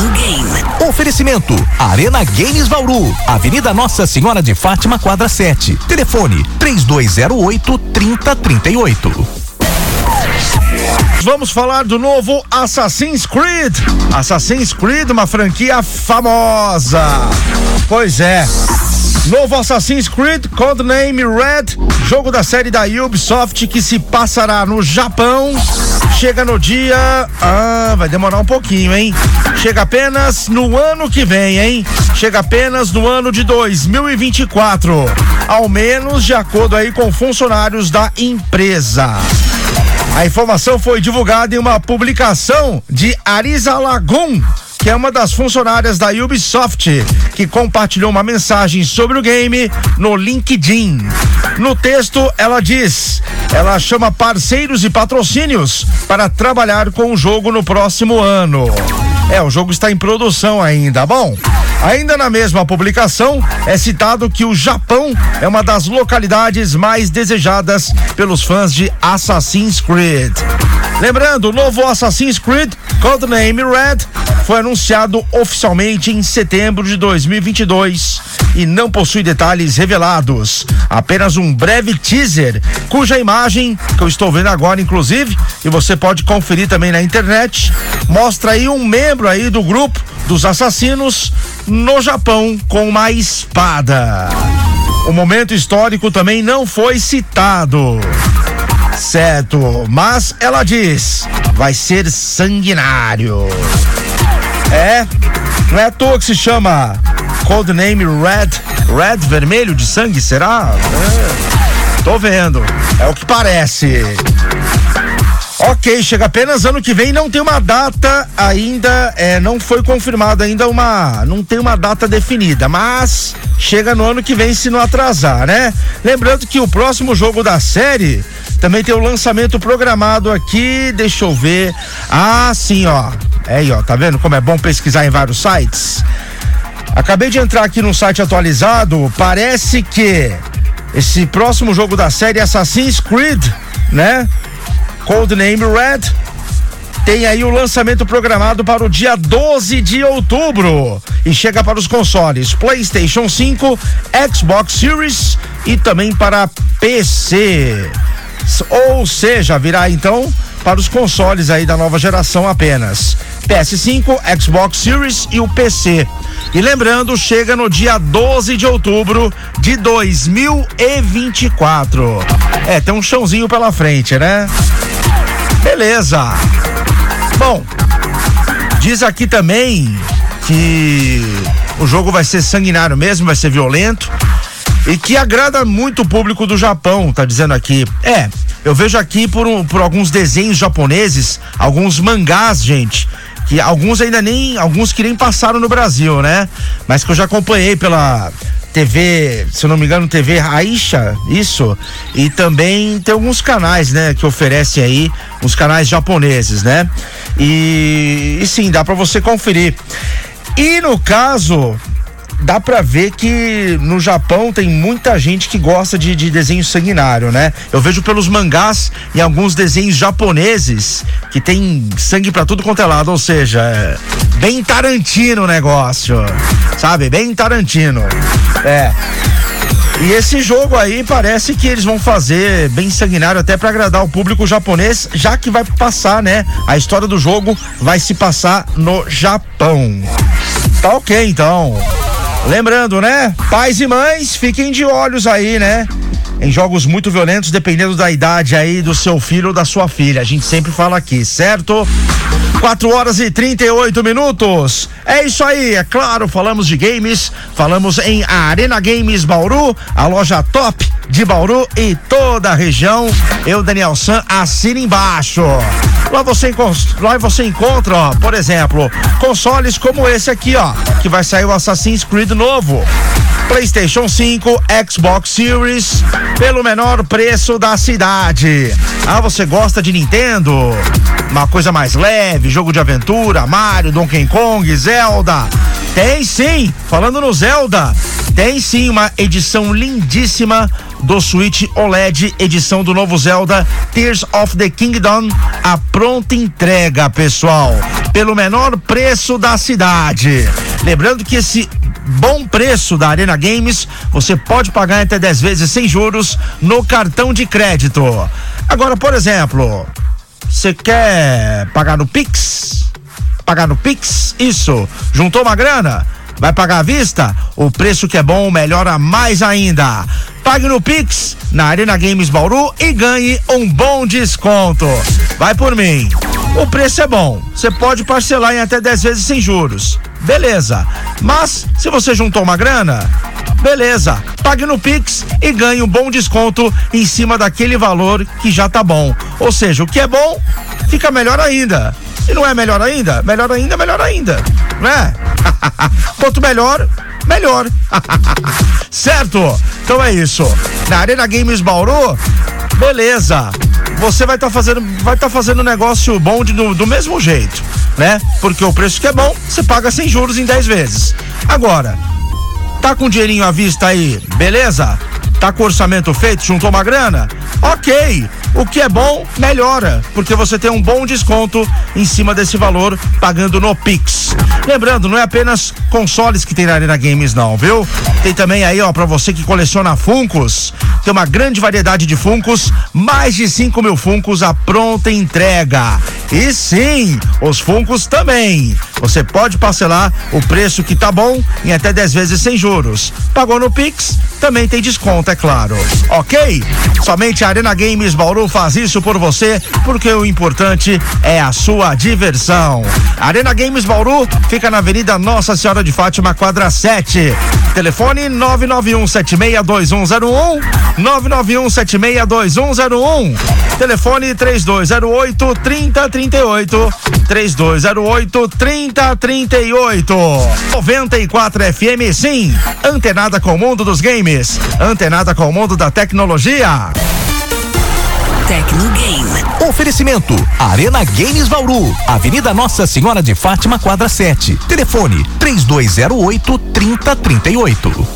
no game. Oferecimento Arena Games Bauru, Avenida Nossa Senhora de Fátima, quadra 7. Telefone 3208 3038. Vamos falar do novo Assassin's Creed. Assassin's Creed, uma franquia famosa. Pois é. Novo Assassin's Creed Codename Red, jogo da série da Ubisoft que se passará no Japão. Chega no dia. Ah, vai demorar um pouquinho, hein? Chega apenas no ano que vem, hein? Chega apenas no ano de 2024. Ao menos de acordo aí com funcionários da empresa. A informação foi divulgada em uma publicação de Arisa Lagoon, que é uma das funcionárias da Ubisoft, que compartilhou uma mensagem sobre o game no LinkedIn. No texto, ela diz: ela chama parceiros e patrocínios para trabalhar com o jogo no próximo ano. É, o jogo está em produção ainda. Bom, ainda na mesma publicação é citado que o Japão é uma das localidades mais desejadas pelos fãs de Assassin's Creed. Lembrando, o novo Assassin's Creed Codename Red foi anunciado oficialmente em setembro de 2022 e não possui detalhes revelados. Apenas um breve teaser, cuja imagem, que eu estou vendo agora, inclusive, e você pode conferir também na internet, mostra aí um membro aí do grupo dos assassinos no Japão com uma espada. O momento histórico também não foi citado. Certo, mas ela diz: vai ser sanguinário. É, não é à toa que se chama Codename Red. Red, vermelho de sangue, será? É, tô vendo. É o que parece. Ok, chega apenas ano que vem, não tem uma data ainda, é, não foi confirmada ainda uma, não tem uma data definida, mas chega no ano que vem se não atrasar, né? Lembrando que o próximo jogo da série também tem o lançamento programado aqui, deixa eu ver. Ah, sim, ó. Aí, ó, tá vendo como é bom pesquisar em vários sites? Acabei de entrar aqui no site atualizado, parece que esse próximo jogo da série Assassin's Creed, né? Codename Red. Tem aí o lançamento programado para o dia 12 de outubro e chega para os consoles PlayStation 5, Xbox Series e também para PC. Ou seja, virá então para os consoles aí da nova geração apenas. PS5, Xbox Series e o PC. E lembrando, chega no dia 12 de outubro de 2024. É, tem um chãozinho pela frente, né? Beleza. Bom, diz aqui também que o jogo vai ser sanguinário mesmo, vai ser violento e que agrada muito o público do Japão, tá dizendo aqui. É, eu vejo aqui por, um, por alguns desenhos japoneses, alguns mangás, gente, que alguns ainda nem, alguns que nem passaram no Brasil, né? Mas que eu já acompanhei pela TV, se eu não me engano, TV Aisha, isso. E também tem alguns canais, né, que oferecem aí, uns canais japoneses, né? E, e sim, dá para você conferir. E no caso, dá para ver que no Japão tem muita gente que gosta de, de, desenho sanguinário, né? Eu vejo pelos mangás e alguns desenhos japoneses que tem sangue para tudo quanto é lado, ou seja, é bem Tarantino o negócio, sabe? Bem Tarantino. É. E esse jogo aí parece que eles vão fazer bem sanguinário até para agradar o público japonês, já que vai passar, né? A história do jogo vai se passar no Japão. Tá ok, então. Lembrando, né? Pais e mães, fiquem de olhos aí, né? Em jogos muito violentos, dependendo da idade aí do seu filho ou da sua filha. A gente sempre fala aqui, certo? 4 horas e 38 minutos. É isso aí, é claro, falamos de games, falamos em Arena Games Bauru, a loja top de Bauru e toda a região. Eu, Daniel San, assina embaixo. Lá você, lá você encontra, ó, por exemplo, consoles como esse aqui, ó, que vai sair o Assassin's Creed novo. PlayStation 5, Xbox Series, pelo menor preço da cidade. Ah, você gosta de Nintendo? Uma coisa mais leve, jogo de aventura, Mario, Donkey Kong, Zelda. Tem sim, falando no Zelda, Tem sim uma edição lindíssima do Switch OLED, edição do novo Zelda Tears of the Kingdom, a pronta entrega, pessoal, pelo menor preço da cidade. Lembrando que esse bom preço da Arena Games, você pode pagar até 10 vezes sem juros no cartão de crédito. Agora, por exemplo, você quer pagar no Pix? Pagar no Pix? Isso. Juntou uma grana? Vai pagar à vista? O preço que é bom melhora mais ainda. Pague no Pix, na Arena Games Bauru e ganhe um bom desconto. Vai por mim. O preço é bom. Você pode parcelar em até 10 vezes sem juros. Beleza. Mas se você juntou uma grana, beleza. Pague no Pix e ganhe um bom desconto em cima daquele valor que já tá bom. Ou seja, o que é bom fica melhor ainda. E não é melhor ainda? Melhor ainda, melhor ainda. Não é? Quanto melhor, melhor. certo? Então é isso. Na Arena Games Bauru, beleza. Você vai estar tá fazendo, vai estar tá fazendo negócio bom de, do, do mesmo jeito, né? Porque o preço que é bom, você paga sem juros em 10 vezes. Agora, tá com dinheirinho à vista aí, beleza? Tá com orçamento feito, juntou uma grana? Ok. O que é bom, melhora, porque você tem um bom desconto em cima desse valor pagando no Pix. Lembrando, não é apenas consoles que tem na Arena Games, não, viu? Tem também aí, ó, pra você que coleciona Funcos, tem uma grande variedade de Funcos, mais de 5 mil Funcos à pronta entrega. E sim, os Funcos também. Você pode parcelar o preço que tá bom em até 10 vezes sem juros. Pagou no Pix, também tem desconto, é claro. Ok? Somente a Arena Games Bauru faz isso por você, porque o importante é a sua diversão. Arena Games Bauru fica na Avenida Nossa Senhora de Fátima, quadra 7. Telefone 991762101, 991762101. Telefone 3208 3038, 3208 3038. 94 FM, sim. Antenada com o mundo dos games, antenada com o mundo da tecnologia. Tecnogame. Oferecimento: Arena Games Bauru, Avenida Nossa Senhora de Fátima, quadra 7. Telefone: 3208 3038.